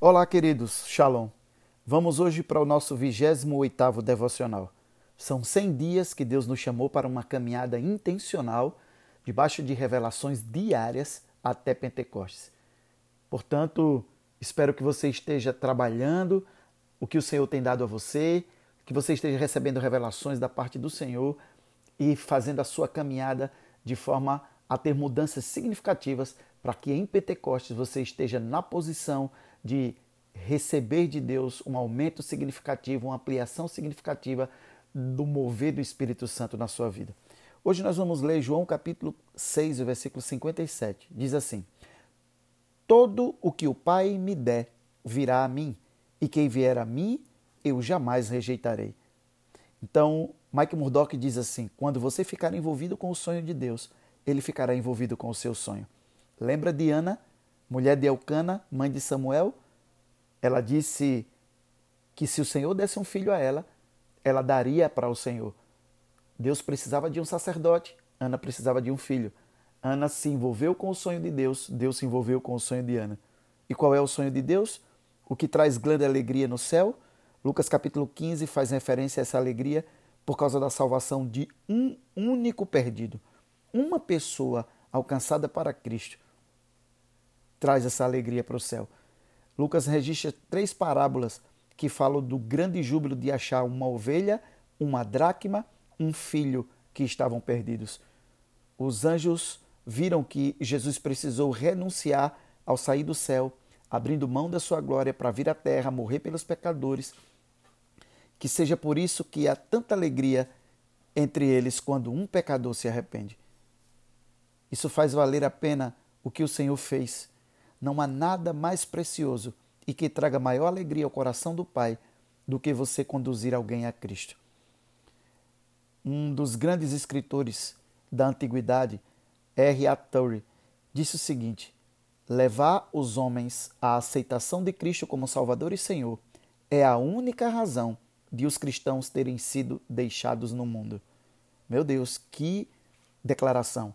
Olá, queridos, Shalom. Vamos hoje para o nosso 28º devocional. São 100 dias que Deus nos chamou para uma caminhada intencional, debaixo de revelações diárias até Pentecostes. Portanto, espero que você esteja trabalhando o que o Senhor tem dado a você, que você esteja recebendo revelações da parte do Senhor e fazendo a sua caminhada de forma a ter mudanças significativas para que em Pentecostes você esteja na posição de receber de Deus um aumento significativo, uma ampliação significativa do mover do Espírito Santo na sua vida. Hoje nós vamos ler João capítulo 6, versículo 57. Diz assim: Todo o que o Pai me der virá a mim, e quem vier a mim, eu jamais rejeitarei. Então, Mike Murdock diz assim: quando você ficar envolvido com o sonho de Deus, ele ficará envolvido com o seu sonho. Lembra de Ana, mulher de Elcana, mãe de Samuel? Ela disse que se o Senhor desse um filho a ela, ela daria para o Senhor. Deus precisava de um sacerdote, Ana precisava de um filho. Ana se envolveu com o sonho de Deus, Deus se envolveu com o sonho de Ana. E qual é o sonho de Deus? O que traz grande alegria no céu? Lucas capítulo 15 faz referência a essa alegria por causa da salvação de um único perdido. Uma pessoa alcançada para Cristo traz essa alegria para o céu. Lucas registra três parábolas que falam do grande júbilo de achar uma ovelha, uma dracma, um filho que estavam perdidos. Os anjos viram que Jesus precisou renunciar ao sair do céu, abrindo mão da sua glória para vir à terra, morrer pelos pecadores. Que seja por isso que há tanta alegria entre eles quando um pecador se arrepende. Isso faz valer a pena o que o Senhor fez não há nada mais precioso e que traga maior alegria ao coração do Pai do que você conduzir alguém a Cristo. Um dos grandes escritores da antiguidade, R. A. Torrey, disse o seguinte: levar os homens à aceitação de Cristo como Salvador e Senhor é a única razão de os cristãos terem sido deixados no mundo. Meu Deus, que declaração!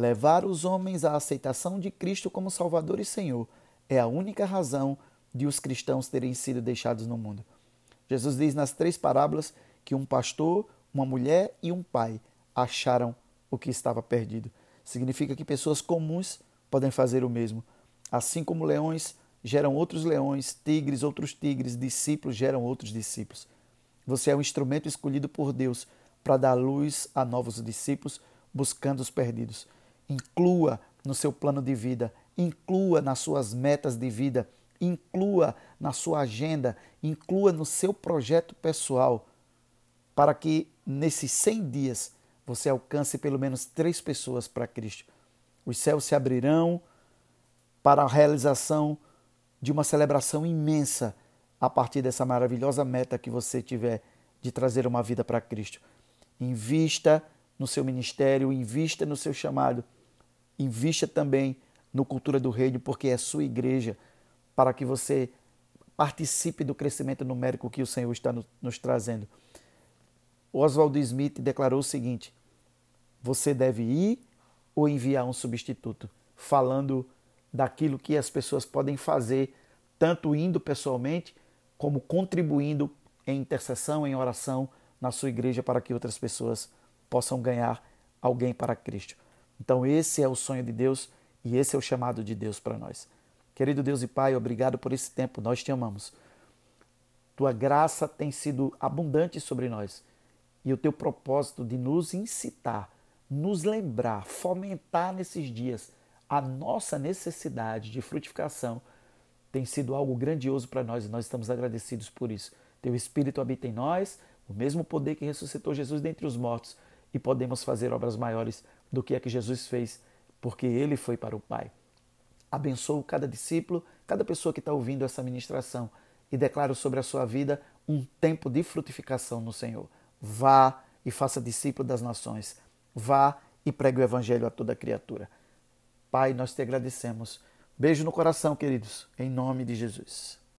Levar os homens à aceitação de Cristo como Salvador e Senhor é a única razão de os cristãos terem sido deixados no mundo. Jesus diz nas três parábolas que um pastor, uma mulher e um pai acharam o que estava perdido. Significa que pessoas comuns podem fazer o mesmo. Assim como leões geram outros leões, tigres, outros tigres, discípulos geram outros discípulos. Você é um instrumento escolhido por Deus para dar luz a novos discípulos buscando os perdidos. Inclua no seu plano de vida, inclua nas suas metas de vida, inclua na sua agenda, inclua no seu projeto pessoal, para que nesses 100 dias você alcance pelo menos três pessoas para Cristo. Os céus se abrirão para a realização de uma celebração imensa a partir dessa maravilhosa meta que você tiver de trazer uma vida para Cristo. Invista no seu ministério, invista no seu chamado Invista também no Cultura do Reino, porque é sua igreja, para que você participe do crescimento numérico que o Senhor está nos trazendo. Oswald Smith declarou o seguinte: você deve ir ou enviar um substituto, falando daquilo que as pessoas podem fazer, tanto indo pessoalmente, como contribuindo em intercessão, em oração na sua igreja para que outras pessoas possam ganhar alguém para Cristo. Então, esse é o sonho de Deus e esse é o chamado de Deus para nós. Querido Deus e Pai, obrigado por esse tempo, nós te amamos. Tua graça tem sido abundante sobre nós e o teu propósito de nos incitar, nos lembrar, fomentar nesses dias a nossa necessidade de frutificação tem sido algo grandioso para nós e nós estamos agradecidos por isso. Teu Espírito habita em nós, o mesmo poder que ressuscitou Jesus dentre os mortos e podemos fazer obras maiores do que a que Jesus fez, porque ele foi para o Pai. Abençoo cada discípulo, cada pessoa que está ouvindo essa ministração e declaro sobre a sua vida um tempo de frutificação no Senhor. Vá e faça discípulo das nações. Vá e pregue o Evangelho a toda criatura. Pai, nós te agradecemos. Beijo no coração, queridos, em nome de Jesus.